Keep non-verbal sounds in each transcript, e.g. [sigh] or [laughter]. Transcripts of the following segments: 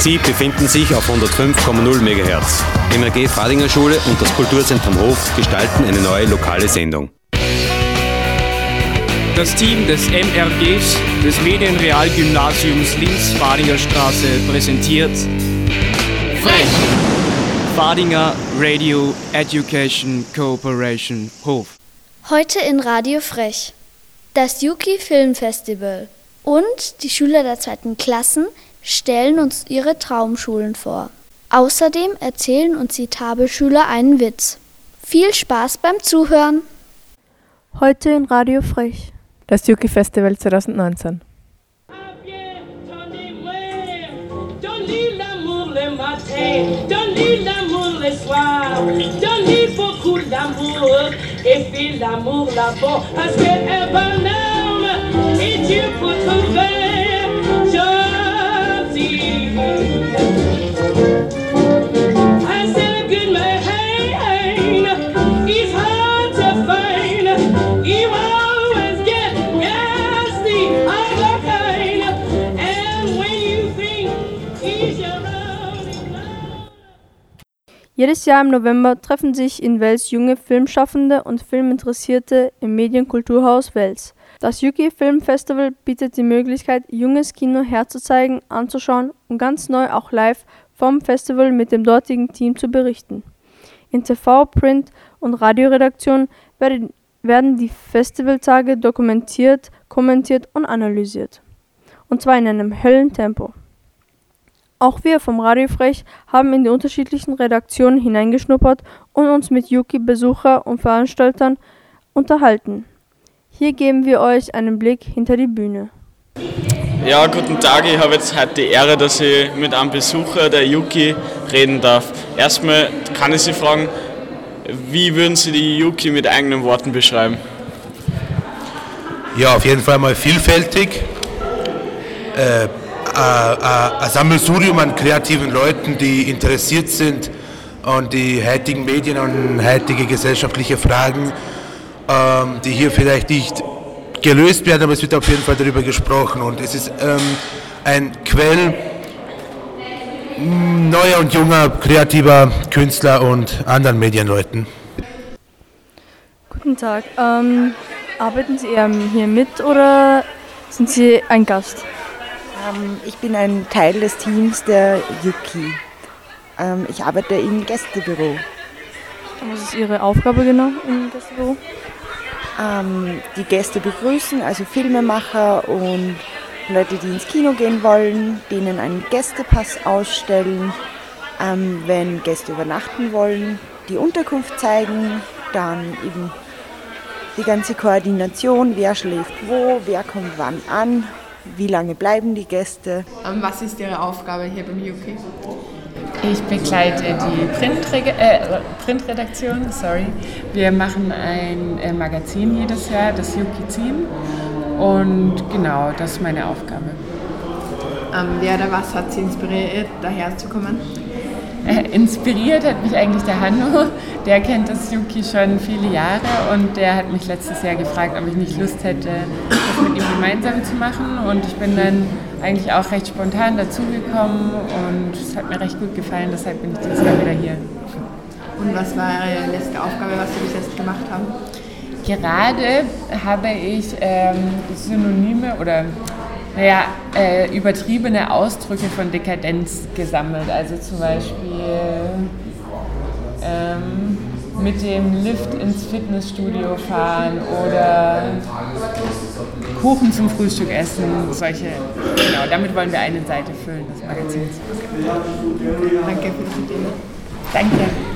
Sie befinden sich auf 105,0 MHz. MRG Fadinger Schule und das Kulturzentrum Hof gestalten eine neue lokale Sendung. Das Team des MRGs des Medienrealgymnasiums Linz-Fadinger Straße präsentiert Frech! Fadinger Radio Education Cooperation Hof. Heute in Radio Frech. Das Yuki Film Festival und die Schüler der zweiten Klassen stellen uns ihre Traumschulen vor. Außerdem erzählen uns die Tabelschüler einen Witz. Viel Spaß beim Zuhören! Heute in Radio Frech. Das Yuki Festival 2019. Donne l'amour le soir, donne beaucoup d'amour et file l'amour là-bas parce qu'elle va l'âme et Dieu pour trouver Jedes Jahr im November treffen sich in Wels junge Filmschaffende und Filminteressierte im Medienkulturhaus Wels. Das Yuki Film Festival bietet die Möglichkeit, junges Kino herzuzeigen, anzuschauen und ganz neu auch live vom Festival mit dem dortigen Team zu berichten. In TV, Print und Radioredaktion werden, werden die Festivaltage dokumentiert, kommentiert und analysiert. Und zwar in einem Höllentempo. Auch wir vom Radio Frech haben in die unterschiedlichen Redaktionen hineingeschnuppert und uns mit Yuki-Besucher und Veranstaltern unterhalten. Hier geben wir euch einen Blick hinter die Bühne. Ja, guten Tag. Ich habe jetzt heute die Ehre, dass ich mit einem Besucher der Yuki reden darf. Erstmal kann ich Sie fragen, wie würden Sie die Yuki mit eigenen Worten beschreiben? Ja, auf jeden Fall mal vielfältig. Äh, ein Sammelsurium an kreativen Leuten, die interessiert sind an die heutigen Medien und heutige gesellschaftliche Fragen, ähm, die hier vielleicht nicht gelöst werden, aber es wird auf jeden Fall darüber gesprochen. Und es ist ähm, ein Quell neuer und junger, kreativer Künstler und anderen Medienleuten. Guten Tag. Ähm, arbeiten Sie eher hier mit oder sind Sie ein Gast? Ähm, ich bin ein Teil des Teams der Yuki. Ähm, ich arbeite im Gästebüro. Was ist Ihre Aufgabe genau im Gästebüro? Ähm, die Gäste begrüßen, also Filmemacher und Leute, die ins Kino gehen wollen, denen einen Gästepass ausstellen. Ähm, wenn Gäste übernachten wollen, die Unterkunft zeigen, dann eben die ganze Koordination, wer schläft wo, wer kommt wann an, wie lange bleiben die Gäste. Ähm, Was ist Ihre Aufgabe hier beim Yuki? Ich begleite die Printreg äh, Printredaktion. Sorry. Wir machen ein äh, Magazin jedes Jahr, das Yuki-Zin. Und genau, das ist meine Aufgabe. Ähm, wer oder was hat Sie inspiriert, daher zu kommen? Äh, inspiriert hat mich eigentlich der Hanno. Der kennt das Yuki schon viele Jahre und der hat mich letztes Jahr gefragt, ob ich nicht Lust hätte, das mit ihm gemeinsam zu machen. Und ich bin dann eigentlich auch recht spontan dazugekommen und es hat mir recht gut gefallen, deshalb bin ich dieses Jahr wieder hier. Und was war Ihre letzte Aufgabe, was Sie bis jetzt gemacht haben? Gerade habe ich ähm, Synonyme oder naja, äh, übertriebene Ausdrücke von Dekadenz gesammelt. Also zum Beispiel ähm, mit dem Lift ins Fitnessstudio fahren oder Kuchen zum Frühstück essen. Solche, genau, damit wollen wir eine Seite füllen des Magazins. Danke für die Idee. Danke.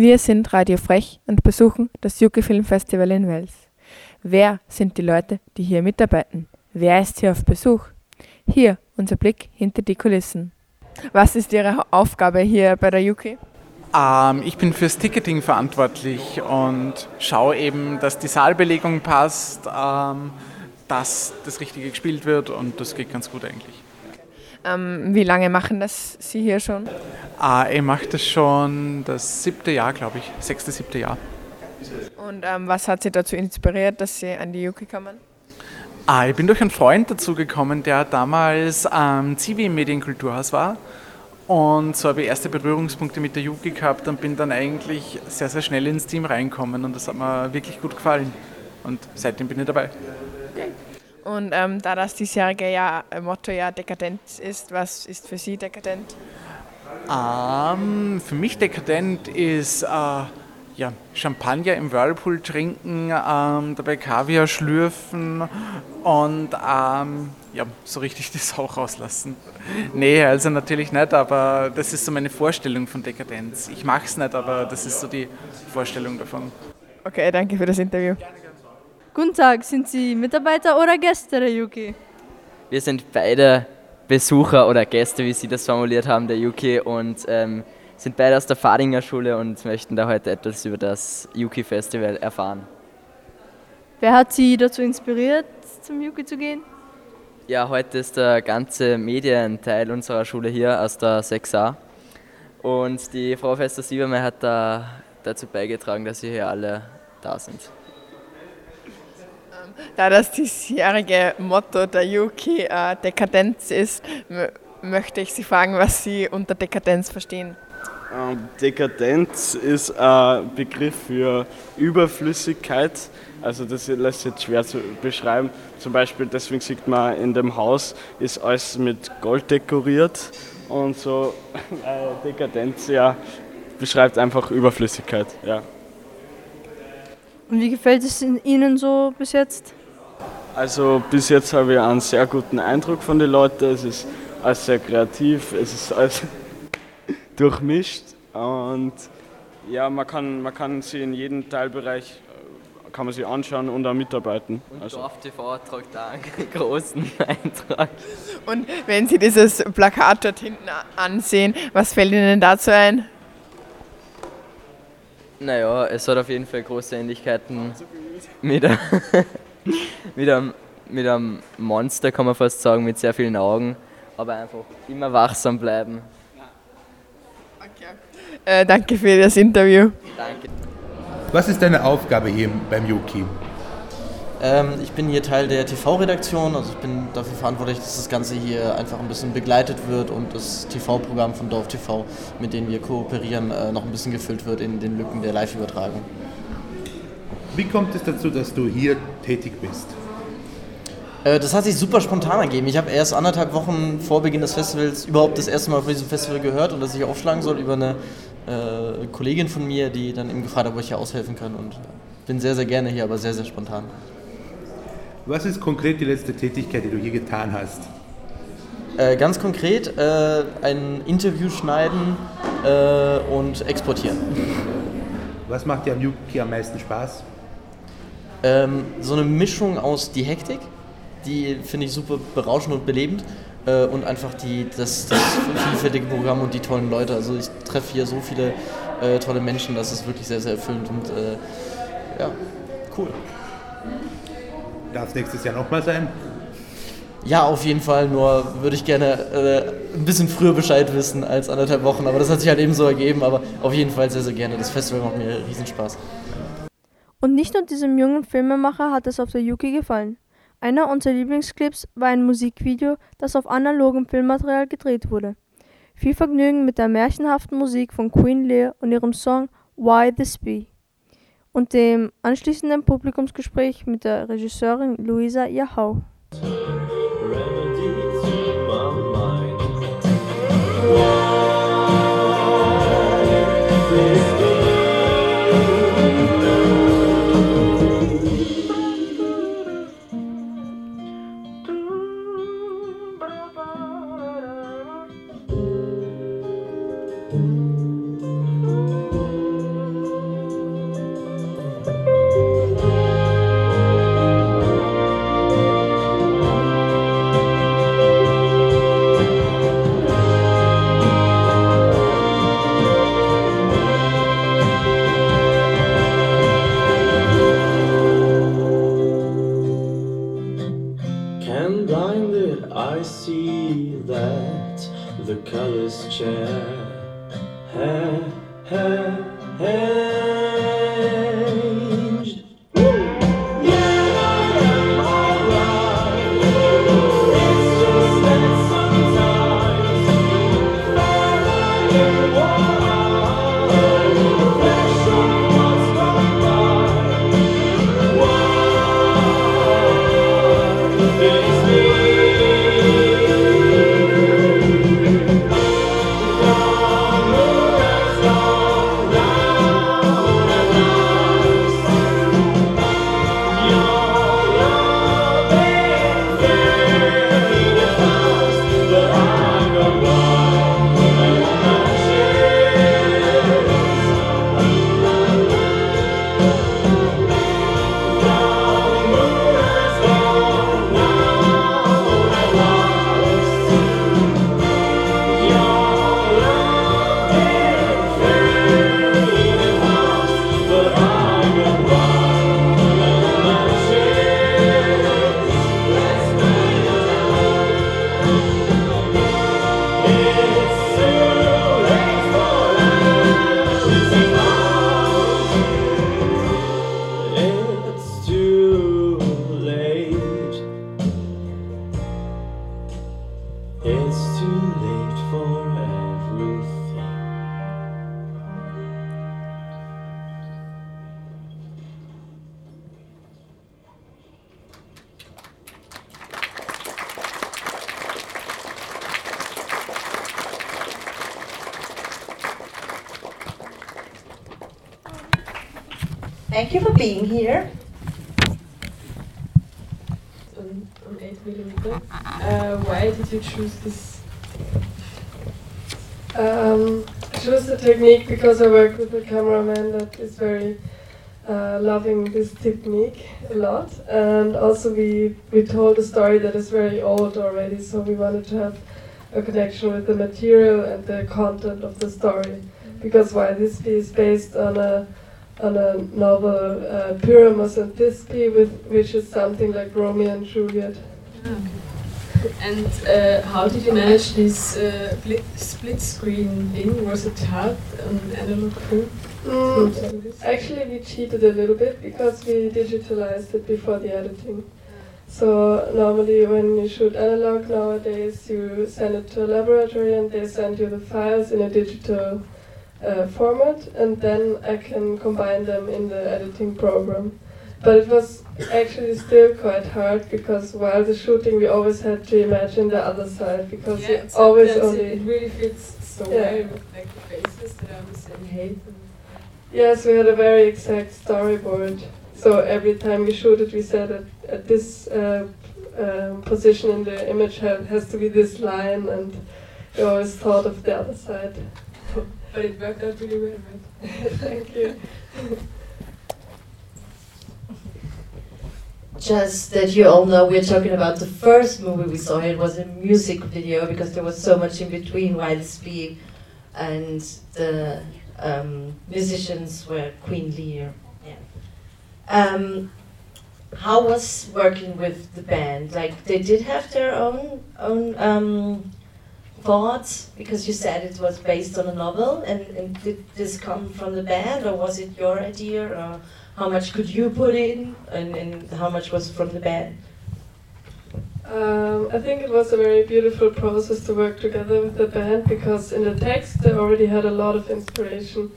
Wir sind Radio Frech und besuchen das Yuki Film Festival in Wels. Wer sind die Leute, die hier mitarbeiten? Wer ist hier auf Besuch? Hier unser Blick hinter die Kulissen. Was ist Ihre Aufgabe hier bei der Yuki? Ähm, ich bin fürs Ticketing verantwortlich und schaue eben, dass die Saalbelegung passt, ähm, dass das Richtige gespielt wird und das geht ganz gut eigentlich. Ähm, wie lange machen das Sie hier schon? Äh, ich mache das schon das siebte Jahr, glaube ich, sechste, siebte Jahr. Und ähm, was hat Sie dazu inspiriert, dass Sie an die Yuki kommen? Ah, ich bin durch einen Freund dazu gekommen, der damals am Zivi im Medienkulturhaus war. Und so habe ich erste Berührungspunkte mit der Yuki gehabt und bin dann eigentlich sehr, sehr schnell ins Team reinkommen und das hat mir wirklich gut gefallen. Und seitdem bin ich dabei. Und ähm, da das diesjährige Jahr, äh, Motto ja dekadent ist, was ist für Sie dekadent? Ähm, für mich dekadent ist äh, ja, Champagner im Whirlpool trinken, ähm, dabei Kaviar schlürfen und ähm, ja, so richtig die Sau rauslassen. Nee, also natürlich nicht, aber das ist so meine Vorstellung von Dekadenz. Ich mache es nicht, aber das ist so die Vorstellung davon. Okay, danke für das Interview. Guten Tag, sind Sie Mitarbeiter oder Gäste der Yuki? Wir sind beide Besucher oder Gäste, wie Sie das formuliert haben, der Yuki und ähm, sind beide aus der Fadinger Schule und möchten da heute etwas über das Yuki Festival erfahren. Wer hat Sie dazu inspiriert, zum Yuki zu gehen? Ja, heute ist der ganze Medienteil unserer Schule hier aus der 6a und die Frau Professor Siebermeier hat da dazu beigetragen, dass wir hier alle da sind. Da das diesjährige Motto der Yuki äh, Dekadenz ist, mö- möchte ich Sie fragen, was Sie unter Dekadenz verstehen. Ähm, Dekadenz ist ein Begriff für Überflüssigkeit. Also das lässt sich schwer zu beschreiben. Zum Beispiel deswegen sieht man in dem Haus ist alles mit Gold dekoriert und so [laughs] äh, Dekadenz ja beschreibt einfach Überflüssigkeit. Ja. Und wie gefällt es Ihnen so bis jetzt? Also bis jetzt habe ich einen sehr guten Eindruck von den Leuten. Es ist alles sehr kreativ, es ist alles [laughs] durchmischt und ja, man kann, man kann sie in jedem Teilbereich äh, kann man sie anschauen und auch mitarbeiten. Und Also, Dorf TV tragt da einen [laughs] großen Eintrag. Und wenn Sie dieses Plakat dort hinten ansehen, was fällt Ihnen dazu ein? Naja, es hat auf jeden Fall große Ähnlichkeiten mit, a- [laughs] mit, einem, mit einem Monster, kann man fast sagen, mit sehr vielen Augen. Aber einfach immer wachsam bleiben. Äh, danke für das Interview. Danke. Was ist deine Aufgabe hier beim Yuki? Ähm, ich bin hier Teil der TV-Redaktion, also ich bin dafür verantwortlich, dass das Ganze hier einfach ein bisschen begleitet wird und das TV-Programm von Dorf TV, mit dem wir kooperieren, äh, noch ein bisschen gefüllt wird in den Lücken der Live-Übertragung. Wie kommt es dazu, dass du hier tätig bist? Äh, Das hat sich super spontan ergeben. Ich habe erst anderthalb Wochen vor Beginn des Festivals überhaupt das erste Mal von diesem Festival gehört und dass ich aufschlagen soll über eine äh, Kollegin von mir, die dann eben gefragt hat, ob ich hier aushelfen kann und äh, bin sehr, sehr gerne hier, aber sehr, sehr spontan. Was ist konkret die letzte Tätigkeit, die du hier getan hast? Äh, ganz konkret äh, ein Interview schneiden äh, und exportieren. Was macht dir am Yuki am meisten Spaß? Ähm, so eine Mischung aus die Hektik, die finde ich super berauschend und belebend äh, und einfach die, das, das vielfältige Programm und die tollen Leute. Also ich treffe hier so viele äh, tolle Menschen, das ist wirklich sehr, sehr erfüllend und äh, ja, cool. Darf es nächstes Jahr nochmal sein? Ja, auf jeden Fall, nur würde ich gerne äh, ein bisschen früher Bescheid wissen als anderthalb Wochen, aber das hat sich halt eben so ergeben, aber auf jeden Fall sehr, sehr gerne. Das Festival macht mir riesen Spaß. Und nicht nur diesem jungen Filmemacher hat es auf der Yuki gefallen. Einer unserer Lieblingsclips war ein Musikvideo, das auf analogem Filmmaterial gedreht wurde. Viel Vergnügen mit der märchenhaften Musik von Queen Lear und ihrem Song Why This Be. Und dem anschließenden Publikumsgespräch mit der Regisseurin Luisa Yahau. Can choose this? Um, I chose the technique because I work with a cameraman that is very uh, loving this technique a lot, and also we we told a story that is very old already, so we wanted to have a connection with the material and the content of the story, because while this is based on a on a novel uh, Pyramus and Thisbe, with which is something like Romeo and Juliet. And uh, how did you manage this uh, split, split screen thing? Was it hard on analog film? Mm, actually, we cheated a little bit because we digitalized it before the editing. So normally, when you shoot analog nowadays, you send it to a laboratory and they send you the files in a digital uh, format, and then I can combine them in the editing program. But it was actually still quite hard because while the shooting, we always had to imagine the other side because Yeah, always it. only It really fits so Yeah. well with like the faces that the same height. and- Yes, we had a very exact storyboard. So every time we shoot it, we said at, at this uh, um, position in the image ha- has to be this line, and we always thought of the other side. But it worked out really well, right? [laughs] Thank you. [laughs] Just that you all know, we're talking about the first movie we saw. It was a music video because there was so much in between Wild Speed and the um, musicians were Queen Lear. Yeah. Um, how was working with the band? Like they did have their own own um, thoughts because you said it was based on a novel, and, and did this come from the band, or was it your idea, or how much could you put in, and, and how much was from the band? Um, I think it was a very beautiful process to work together with the band because in the text they already had a lot of inspiration.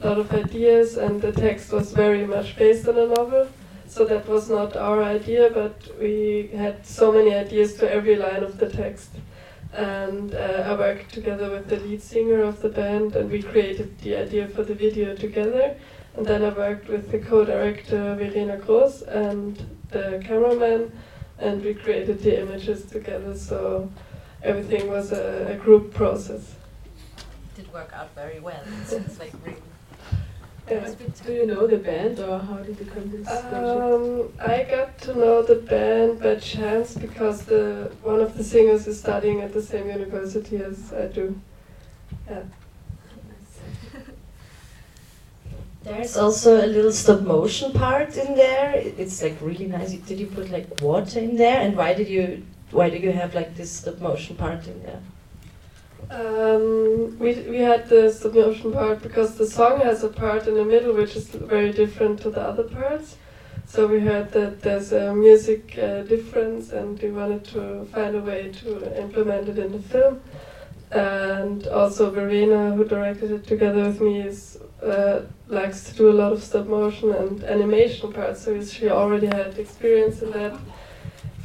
a lot of ideas, and the text was very much based on a novel. So that was not our idea, but we had so many ideas to every line of the text. And uh, I worked together with the lead singer of the band, and we created the idea for the video together. And then I worked with the co-director Verena Gross and the cameraman, and we created the images together. So everything was a, a group process. It did work out very well. It's, [laughs] it's like really. Yeah. Do you know the band or how did you come to this project? Um, I got to know the band by chance because the one of the singers is studying at the same university as I do. Yeah. There's also a little stop motion part in there. It's like really nice. Did you put like water in there? And why did you why did you have like this stop motion part in there? Um, we, we had the stop motion part because the song has a part in the middle which is very different to the other parts. So we heard that there's a music uh, difference and we wanted to find a way to implement it in the film. And also Verena, who directed it together with me, is uh, likes to do a lot of stop motion and animation parts. So she already had experience in that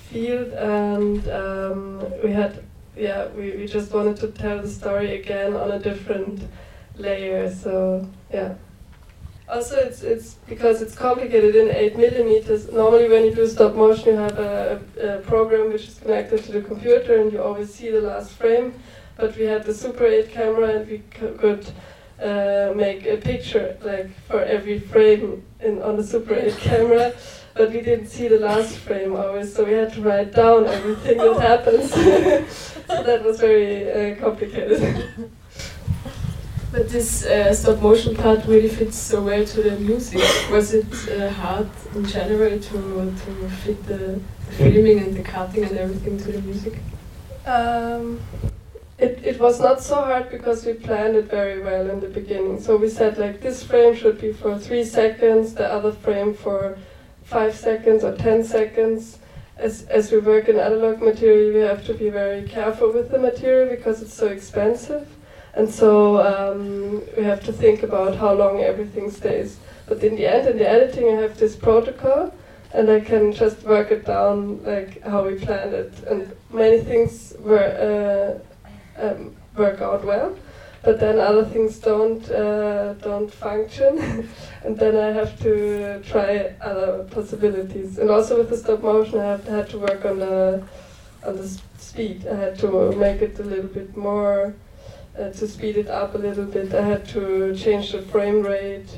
field, and um, we had yeah we, we just wanted to tell the story again on a different layer. So yeah. Also, it's it's because it's complicated in eight millimeters. Normally, when you do stop motion, you have a, a program which is connected to the computer, and you always see the last frame. But we had the Super 8 camera, and we could uh, make a picture like for every frame in on the Super 8 camera. But we didn't see the last frame always, so we had to write down everything that [laughs] happens. [laughs] so that was very uh, complicated. But this uh, stop motion part really fits so well to the music. Was it uh, hard in general to, to fit the filming and the cutting and everything to the music? Um, it, it was not so hard because we planned it very well in the beginning. So we said like this frame should be for three seconds, the other frame for five seconds or ten seconds. As, as we work in analog material, we have to be very careful with the material because it's so expensive. And so um, we have to think about how long everything stays. But in the end, in the editing, I have this protocol, and I can just work it down like how we planned it. And many things were uh, um, work out well, but then other things don't uh, don't function, [laughs] and then I have to try other possibilities. And also with the stop motion, I have had to work on the on the speed. I had to make it a little bit more uh, to speed it up a little bit. I had to change the frame rate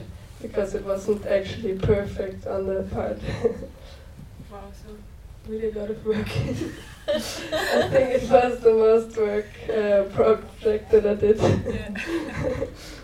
because it wasn't actually perfect on the part. [laughs] Wow, so really a lot of work. [laughs] I think it was the most work uh, project that I did. Imagine [laughs]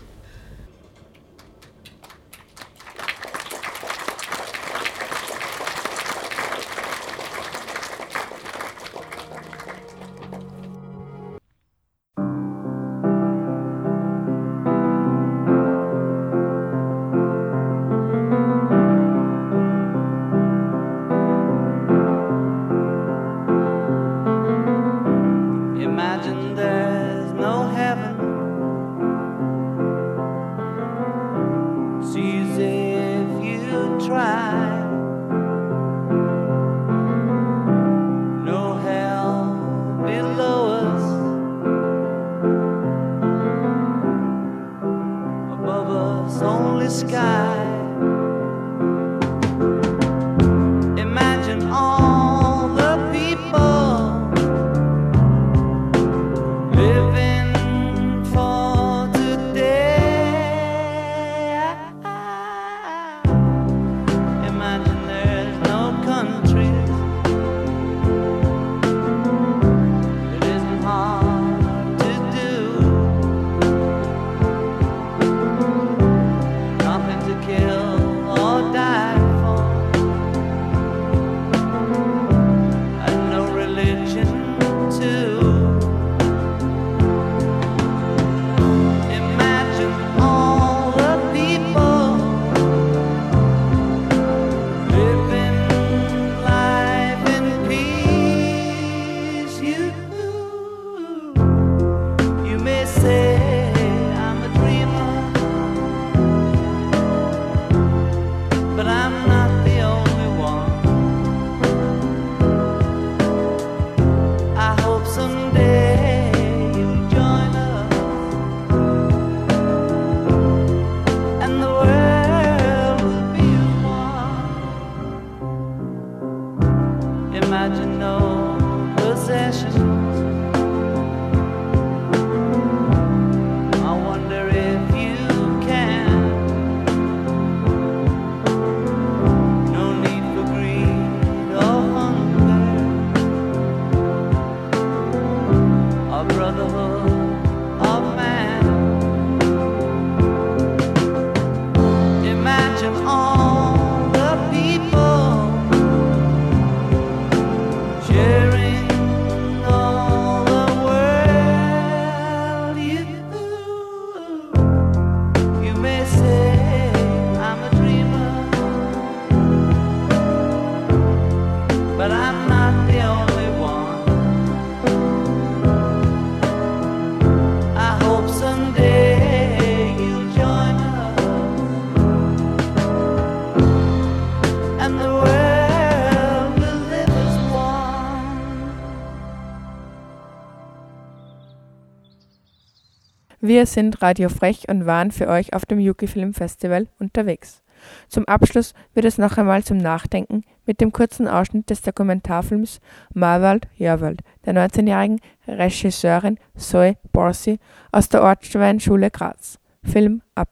Wir sind Radio Frech und waren für euch auf dem Yuki Film Festival unterwegs. Zum Abschluss wird es noch einmal zum Nachdenken mit dem kurzen Ausschnitt des Dokumentarfilms Marwald Jörwald der 19-jährigen Regisseurin Zoe Borsi aus der Ortsschweinschule Graz. Film ab.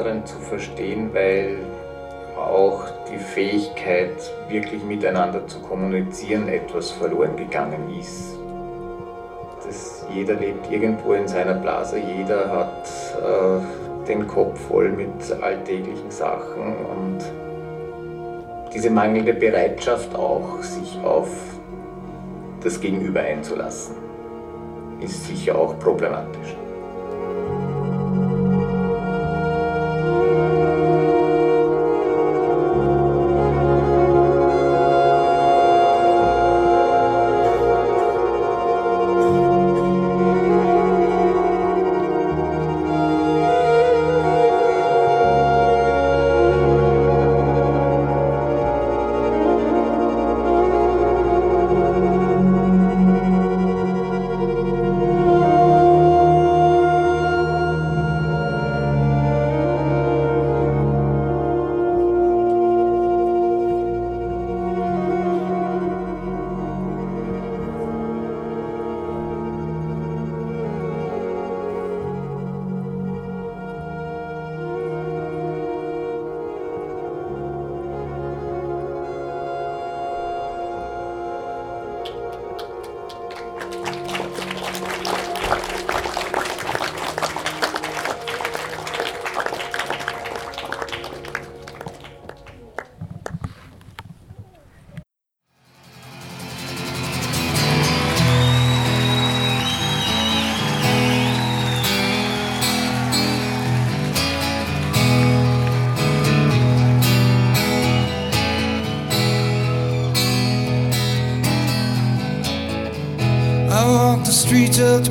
anderen zu verstehen, weil auch die Fähigkeit, wirklich miteinander zu kommunizieren, etwas verloren gegangen ist. Das, jeder lebt irgendwo in seiner Blase, jeder hat äh, den Kopf voll mit alltäglichen Sachen und diese mangelnde Bereitschaft auch, sich auf das Gegenüber einzulassen, ist sicher auch problematisch. took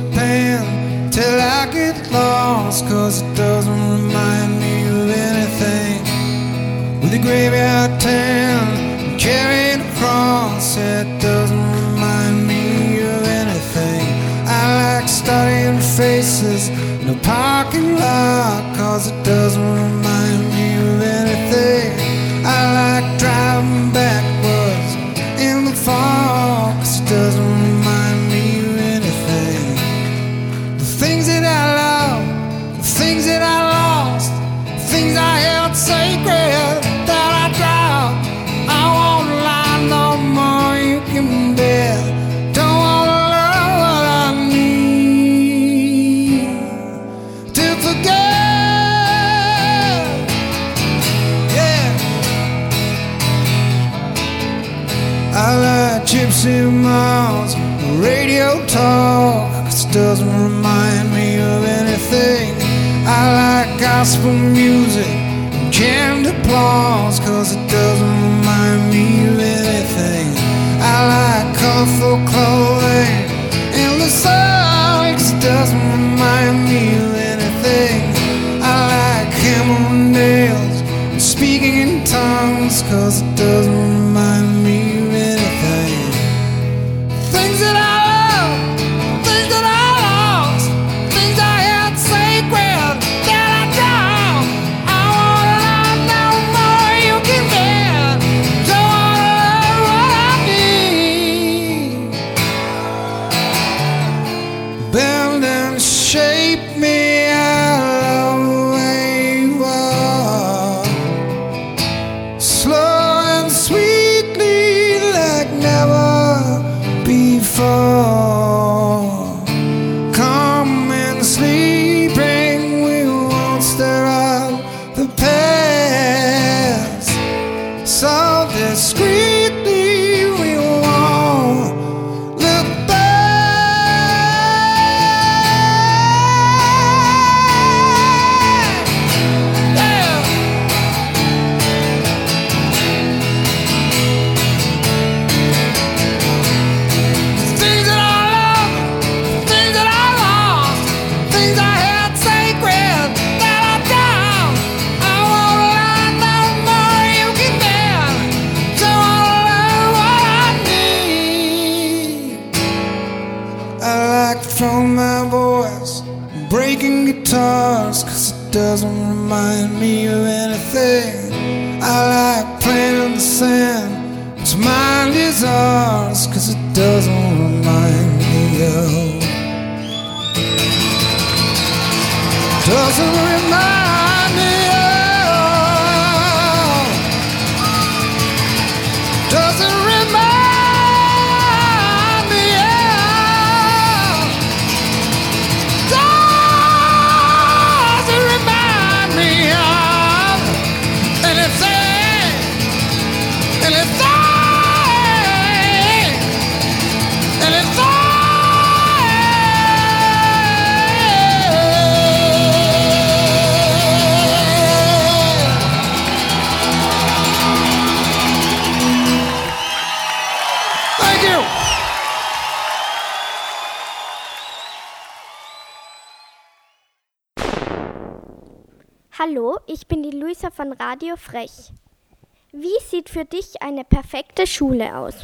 für dich eine perfekte Schule aus?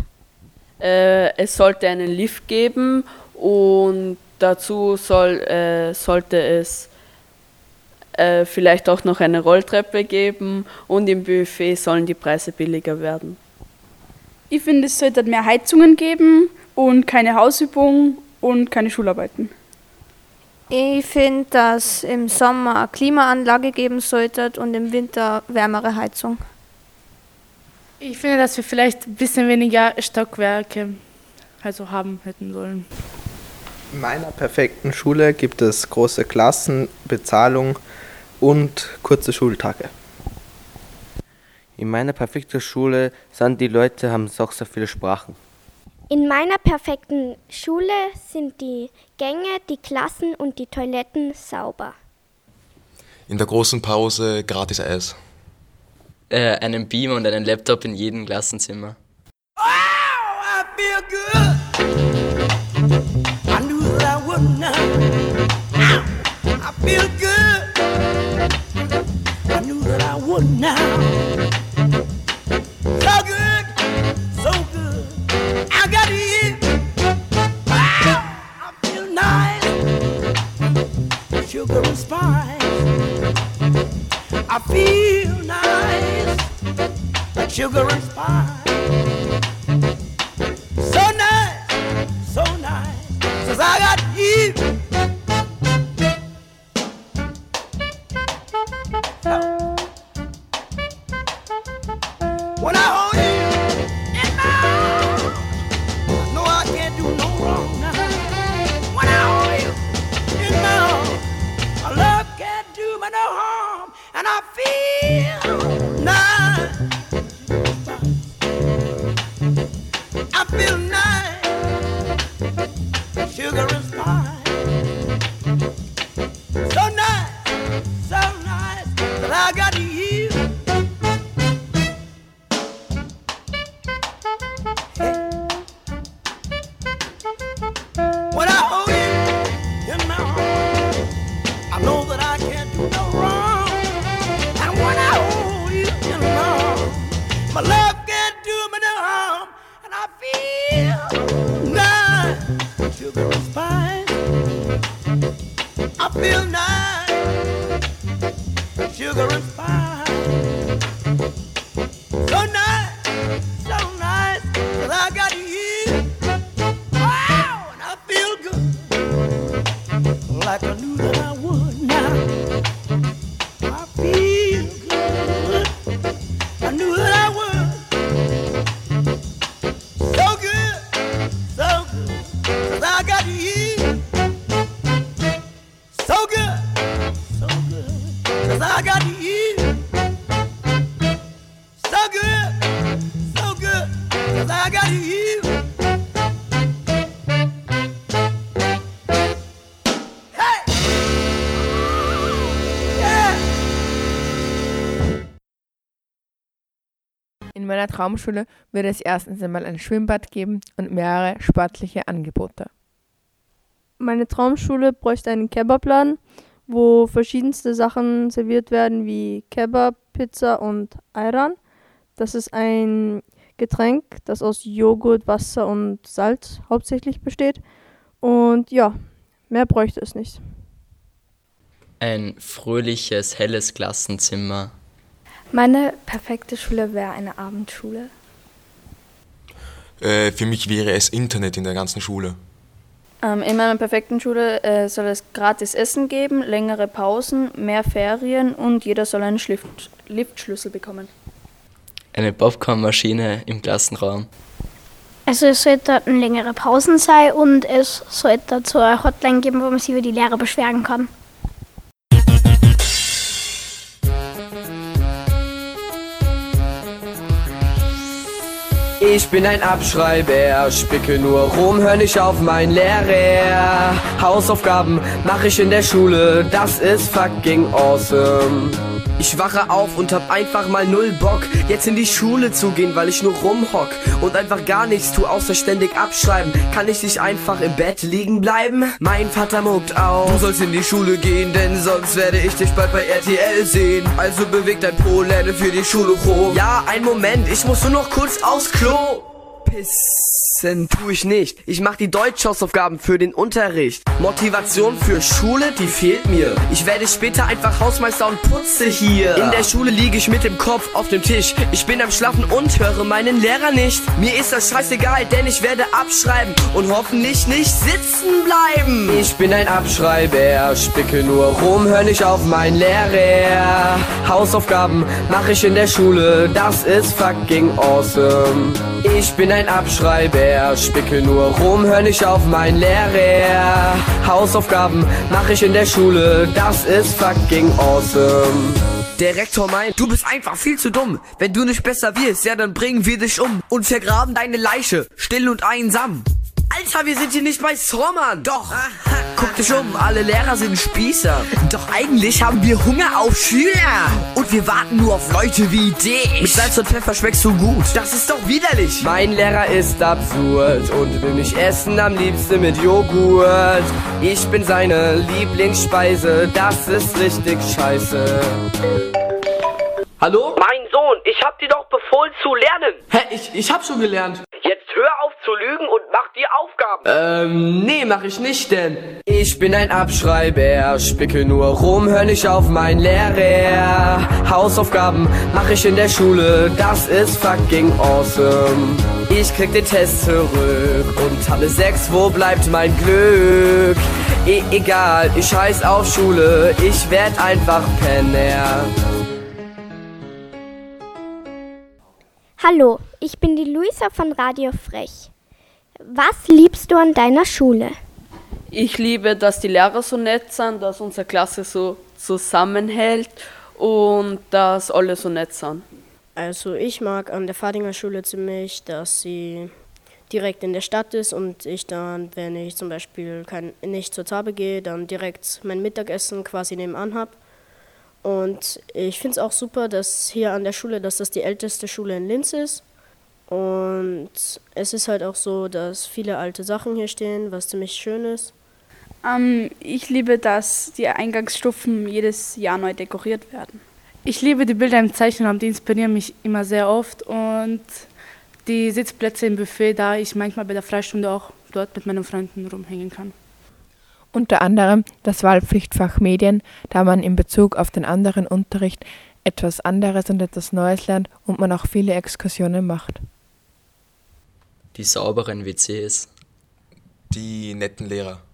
Äh, es sollte einen Lift geben und dazu soll, äh, sollte es äh, vielleicht auch noch eine Rolltreppe geben und im Buffet sollen die Preise billiger werden. Ich finde, es sollte mehr Heizungen geben und keine Hausübung und keine Schularbeiten. Ich finde, dass im Sommer eine Klimaanlage geben sollte und im Winter wärmere Heizung. Ich finde, dass wir vielleicht ein bisschen weniger Stockwerke also haben hätten sollen. In meiner perfekten Schule gibt es große Klassen, Bezahlung und kurze Schultage. In meiner perfekten Schule sind die Leute, haben auch sehr viele Sprachen. In meiner perfekten Schule sind die Gänge, die Klassen und die Toiletten sauber. In der großen Pause gratis Eis. Äh, einen Beamer und einen Laptop in jedem Klassenzimmer. I feel good. I knew that I would now. I feel. So good, so good. I got. Sugar and spice. I feel nice. Like sugar and spice. So nice, so nice, since I got you. When I hold you I got meiner Traumschule würde es erstens einmal ein Schwimmbad geben und mehrere sportliche Angebote. Meine Traumschule bräuchte einen Kebabladen, wo verschiedenste Sachen serviert werden wie Kebab, Pizza und Ayran. Das ist ein Getränk, das aus Joghurt, Wasser und Salz hauptsächlich besteht. Und ja, mehr bräuchte es nicht. Ein fröhliches, helles Klassenzimmer. Meine perfekte Schule wäre eine Abendschule. Äh, für mich wäre es Internet in der ganzen Schule. Ähm, in meiner perfekten Schule äh, soll es gratis Essen geben, längere Pausen, mehr Ferien und jeder soll einen Schlift Liftschlüssel bekommen. Eine Popcornmaschine im Klassenraum. Also es sollte eine längere Pausen sein und es sollte so eine Hotline geben, wo man sich über die Lehrer beschweren kann. Ich bin ein Abschreiber, spicke nur rum, hör nicht auf mein Lehrer. Hausaufgaben mache ich in der Schule, das ist fucking awesome. Ich wache auf und hab einfach mal null Bock, jetzt in die Schule zu gehen, weil ich nur rumhock und einfach gar nichts tu, außer ständig abschreiben. Kann ich nicht einfach im Bett liegen bleiben? Mein Vater muckt auf. Du sollst in die Schule gehen, denn sonst werde ich dich bald bei RTL sehen. Also beweg dein Po, lerne für die Schule hoch. Ja, ein Moment, ich muss nur noch kurz aufs Klo. Pissen tu ich nicht. Ich mach die Deutschhausaufgaben für den Unterricht. Motivation für Schule, die fehlt mir. Ich werde später einfach Hausmeister und putze hier. In der Schule liege ich mit dem Kopf auf dem Tisch. Ich bin am Schlafen und höre meinen Lehrer nicht. Mir ist das scheißegal, denn ich werde abschreiben und hoffentlich nicht sitzen bleiben. Ich bin ein Abschreiber, spicke nur rum, hör nicht auf mein Lehrer. Hausaufgaben mache ich in der Schule, das ist fucking awesome. Ich bin ein Abschreiber, spicke nur rum, hör nicht auf mein Lehrer. Hausaufgaben mache ich in der Schule, das ist fucking awesome. Der Rektor meint, du bist einfach viel zu dumm. Wenn du nicht besser wirst, ja, dann bringen wir dich um und vergraben deine Leiche, still und einsam. Alter, wir sind hier nicht bei Sorman. Doch. Guck dich um, alle Lehrer sind Spießer. Doch eigentlich haben wir Hunger auf Schüler. Und wir warten nur auf Leute wie dich. Mit Salz und Pfeffer schmeckst du gut. Das ist doch widerlich. Mein Lehrer ist absurd und will mich essen am liebsten mit Joghurt. Ich bin seine Lieblingsspeise. Das ist richtig scheiße. Hallo? Mein Sohn, ich hab dir doch befohlen zu lernen. Hä, ich, ich hab schon gelernt. Zu lügen und mach die Aufgaben. Ähm, nee, mach ich nicht denn. Ich bin ein Abschreiber, spicke nur rum, hör nicht auf mein Lehrer. Hausaufgaben mach ich in der Schule, das ist fucking awesome. Ich krieg den Test zurück und habe sechs, wo bleibt mein Glück? E egal, ich scheiß auf Schule, ich werd einfach Penner. Hallo, ich bin die Luisa von Radio Frech. Was liebst du an deiner Schule? Ich liebe, dass die Lehrer so nett sind, dass unsere Klasse so zusammenhält und dass alle so nett sind. Also ich mag an der Fadinger Schule ziemlich, dass sie direkt in der Stadt ist und ich dann, wenn ich zum Beispiel kein, nicht zur Tabe gehe, dann direkt mein Mittagessen quasi nebenan habe. Und ich finde es auch super, dass hier an der Schule, dass das die älteste Schule in Linz ist. Und es ist halt auch so, dass viele alte Sachen hier stehen, was ziemlich schön ist. Ähm, ich liebe, dass die Eingangsstufen jedes Jahr neu dekoriert werden. Ich liebe die Bilder im Zeichenraum, die inspirieren mich immer sehr oft. Und die Sitzplätze im Buffet, da ich manchmal bei der Freistunde auch dort mit meinen Freunden rumhängen kann. Unter anderem das Wahlpflichtfach Medien, da man in Bezug auf den anderen Unterricht etwas anderes und etwas Neues lernt und man auch viele Exkursionen macht. Die sauberen WCs. Die netten Lehrer.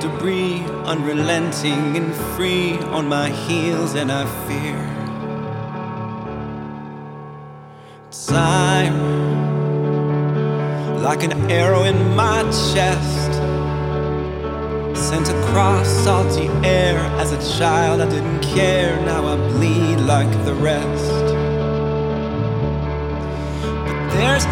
Debris, unrelenting and free on my heels, and I fear time like an arrow in my chest. Sent across salty air as a child, I didn't care. Now I bleed like the rest. But there's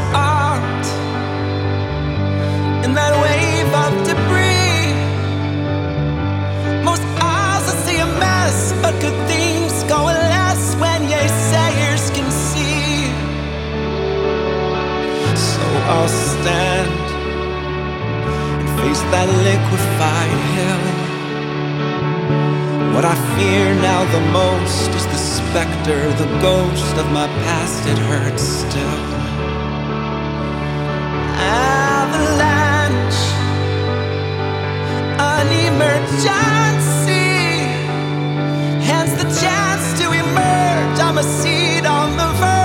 the most is the specter, the ghost of my past. It hurts still. Avalanche, an emergency, hence the chance to emerge. I'm a seed on the verge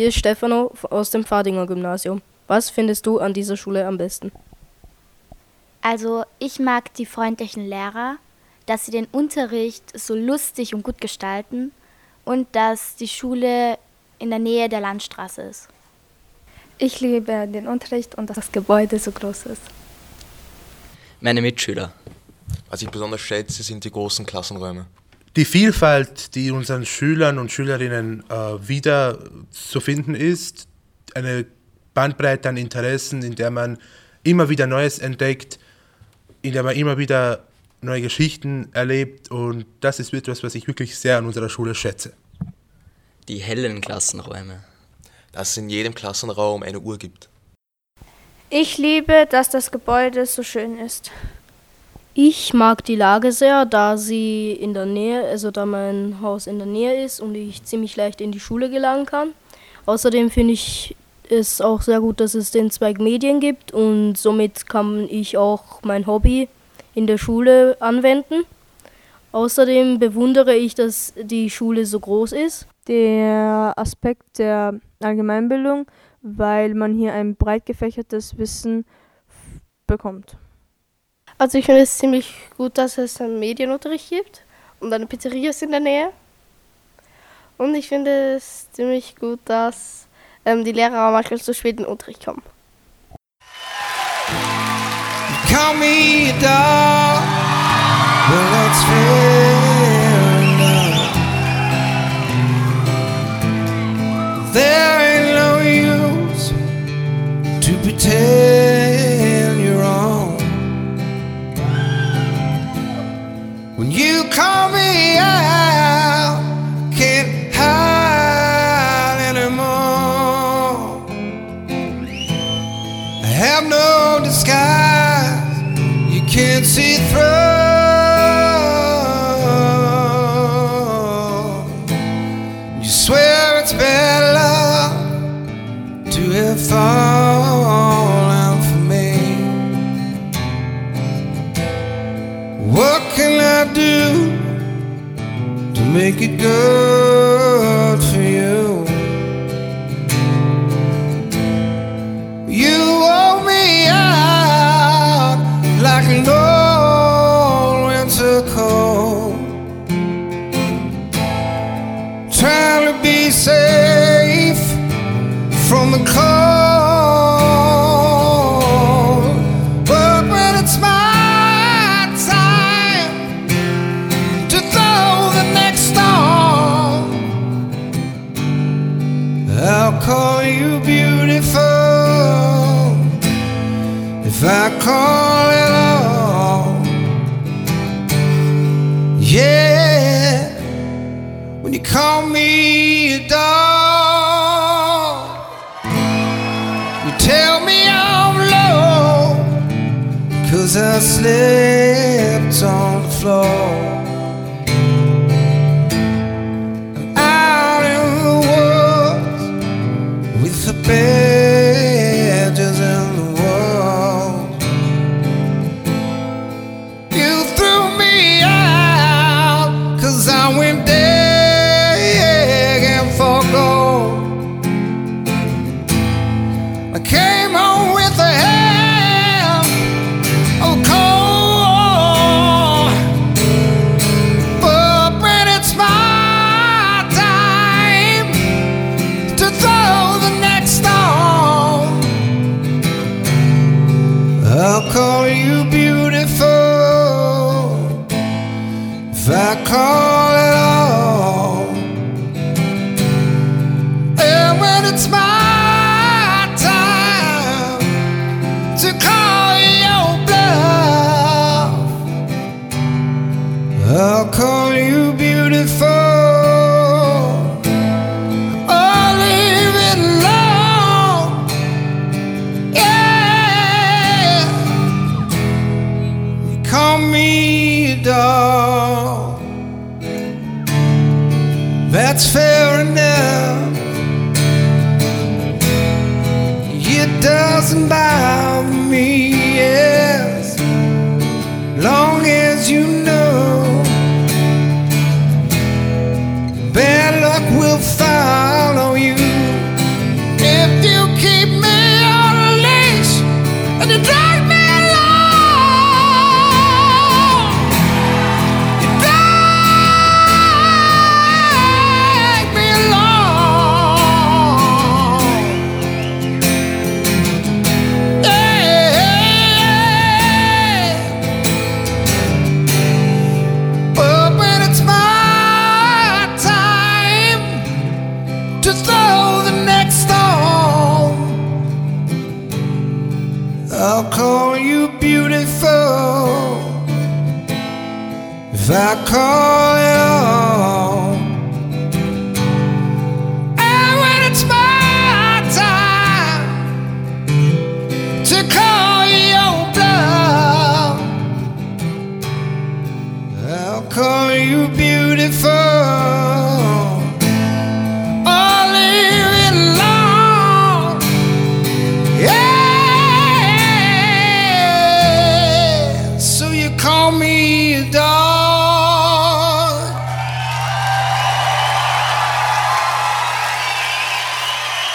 hier ist Stefano aus dem Pfadinger Gymnasium. Was findest du an dieser Schule am besten? Also ich mag die freundlichen Lehrer, dass sie den Unterricht so lustig und gut gestalten und dass die Schule in der Nähe der Landstraße ist. Ich liebe den Unterricht und dass das Gebäude so groß ist. Meine Mitschüler. Was ich besonders schätze, sind die großen Klassenräume. Die Vielfalt, die unseren Schülern und Schülerinnen äh, wieder zu finden ist, eine Bandbreite an Interessen, in der man immer wieder Neues entdeckt, in der man immer wieder neue Geschichten erlebt und das ist etwas, was ich wirklich sehr an unserer Schule schätze. Die hellen Klassenräume. Dass es in jedem Klassenraum eine Uhr gibt. Ich liebe, dass das Gebäude so schön ist. Ich mag die Lage sehr, da sie in der Nähe, also da mein Haus in der Nähe ist und ich ziemlich leicht in die Schule gelangen kann. Außerdem finde ich es auch sehr gut, dass es den Zweig Medien gibt und somit kann ich auch mein Hobby in der Schule anwenden. Außerdem bewundere ich, dass die Schule so groß ist. Der Aspekt der Allgemeinbildung, weil man hier ein breit gefächertes Wissen bekommt. Also ich finde es ziemlich gut, dass es einen Medienunterricht gibt und eine Pizzeria ist in der Nähe. Und ich finde es ziemlich gut, dass ähm, die Lehrer manchmal zu spät in den Unterricht kommen. Call me dog. Well, that's fair. There ain't no use to pretend call me out, can't hide anymore. I have no disguise you can't see through. Make it good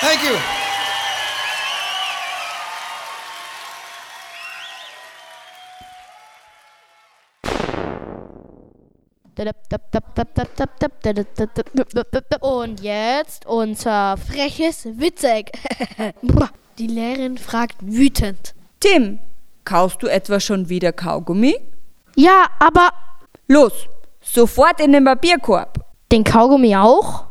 Thank you. Und jetzt unser freches Witzeg. [laughs] Die Lehrerin fragt wütend. Tim, kaufst du etwa schon wieder Kaugummi? Ja, aber... Los, sofort in den Papierkorb. Den Kaugummi auch?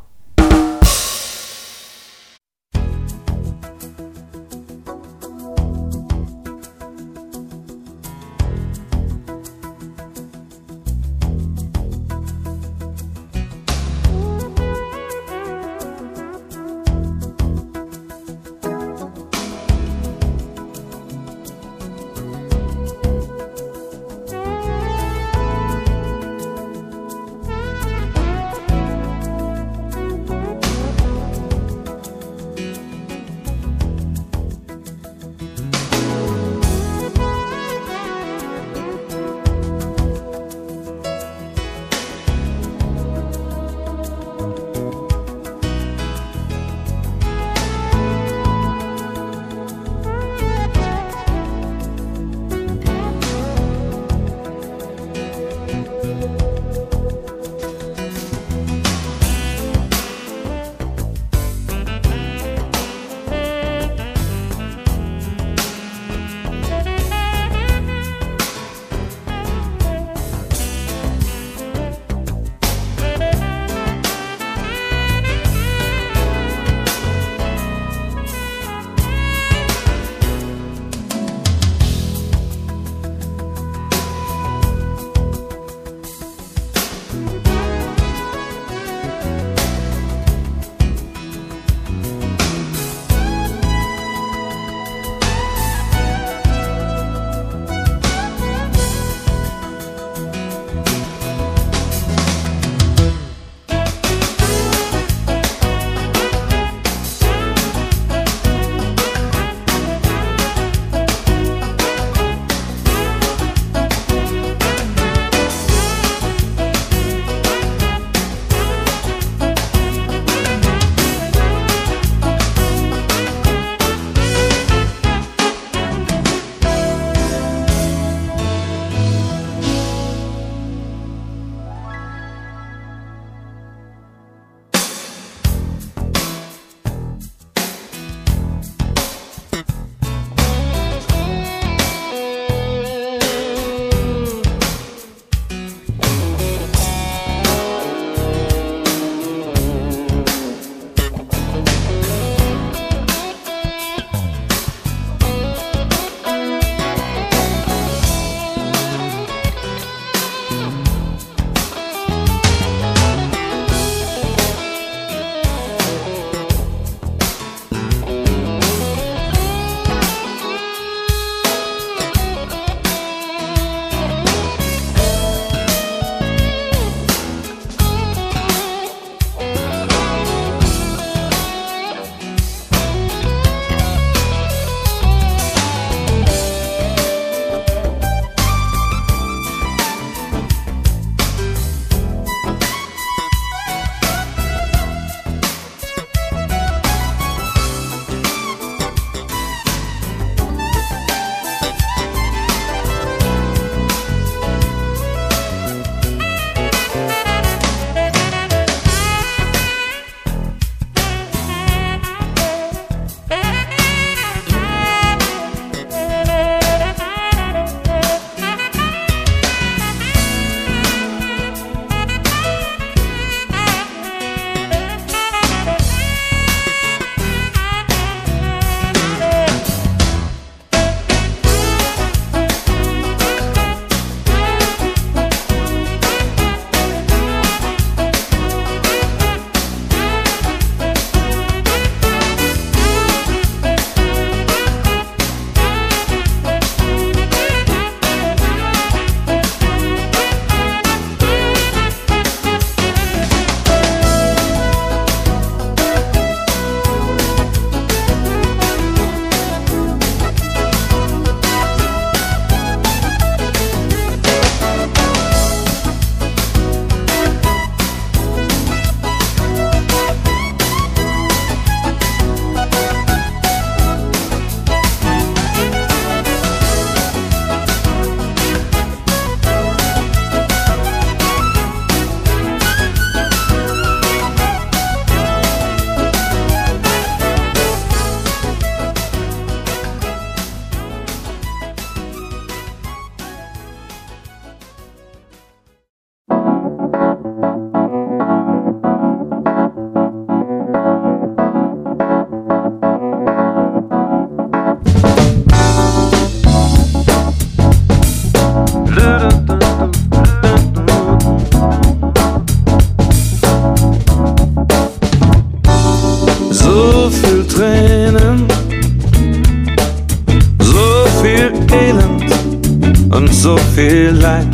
Viel.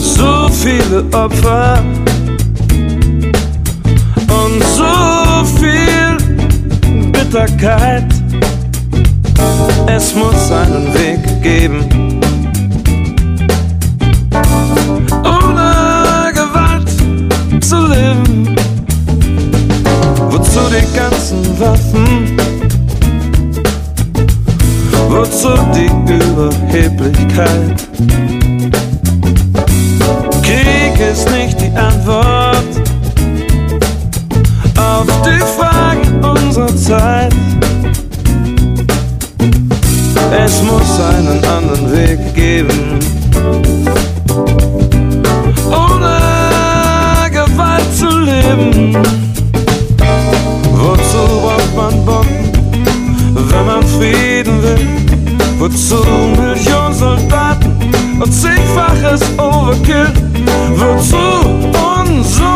So viele Opfer und so viel Bitterkeit. Es muss einen Weg geben. Wozu die Überheblichkeit? Krieg ist nicht die Antwort auf die Fragen unserer Zeit. Es muss einen anderen Weg geben. Ohne Gewalt zu leben. Wozu braucht man Bomben, wenn man Frieden? Wordt zo'n miljoen soldaten und zig-faches Overkill. Wozu unser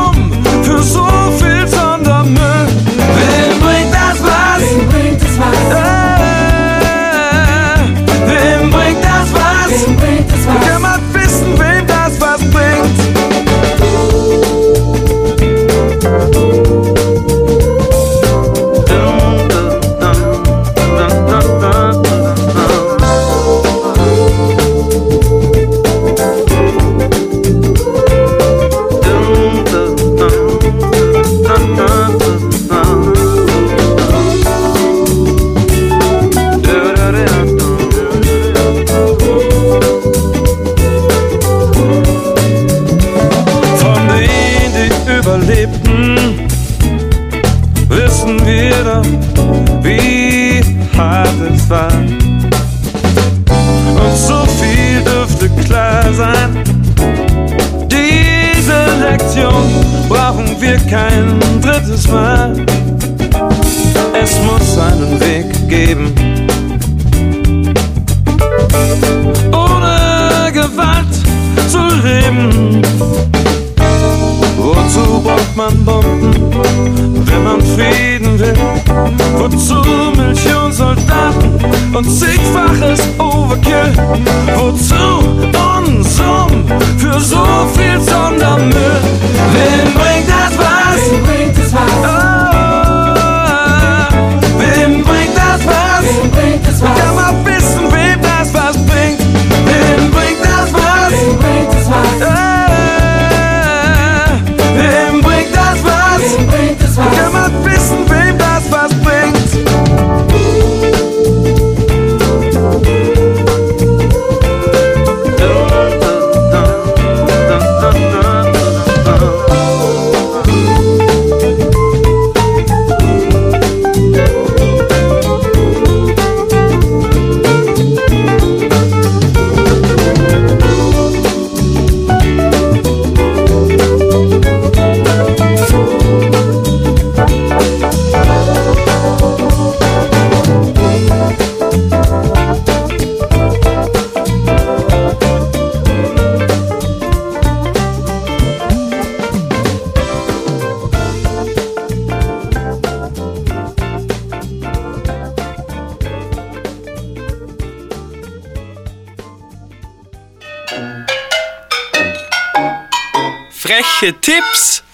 Freche Tipps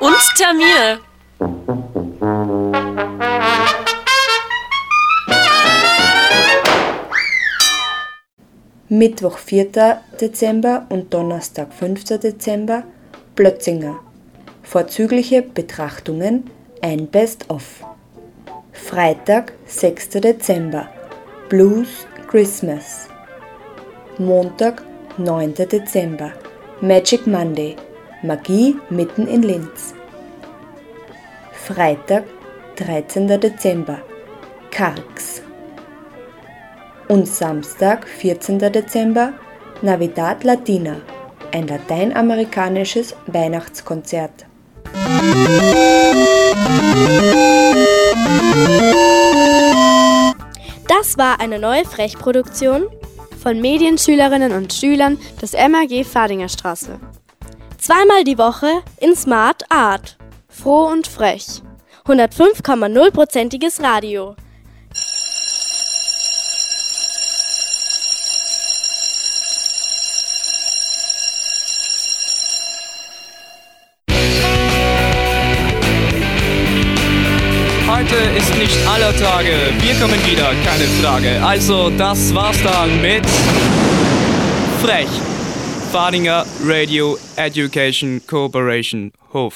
und Termine. Mittwoch 4. Dezember und Donnerstag 5. Dezember Plötzinger. Vorzügliche Betrachtungen, ein Best-of. Freitag 6. Dezember Blues Christmas. Montag 9. Dezember Magic Monday Magie mitten in Linz. Freitag 13. Dezember Karks. Und Samstag 14. Dezember Navidad Latina, ein lateinamerikanisches Weihnachtskonzert. Das war eine neue Frechproduktion von Medienschülerinnen und Schülern des MAG Fadinger Straße. Zweimal die Woche in Smart Art. Froh und frech. 105,0%iges Radio. Ist nicht aller Tage. Wir kommen wieder, keine Frage. Also, das war's dann mit Frech. Fadinger Radio Education Cooperation Hof.